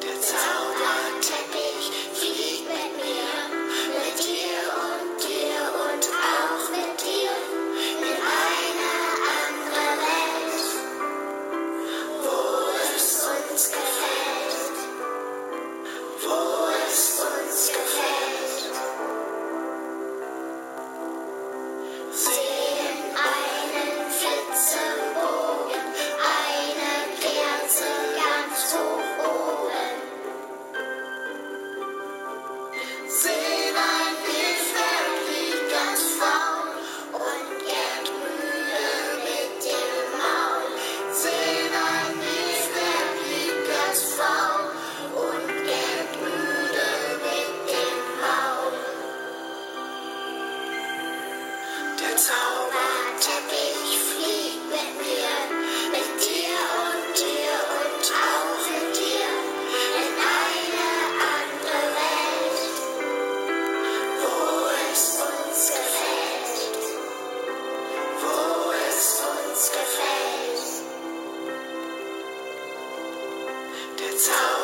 Der Zauberteppich fliegt mit time.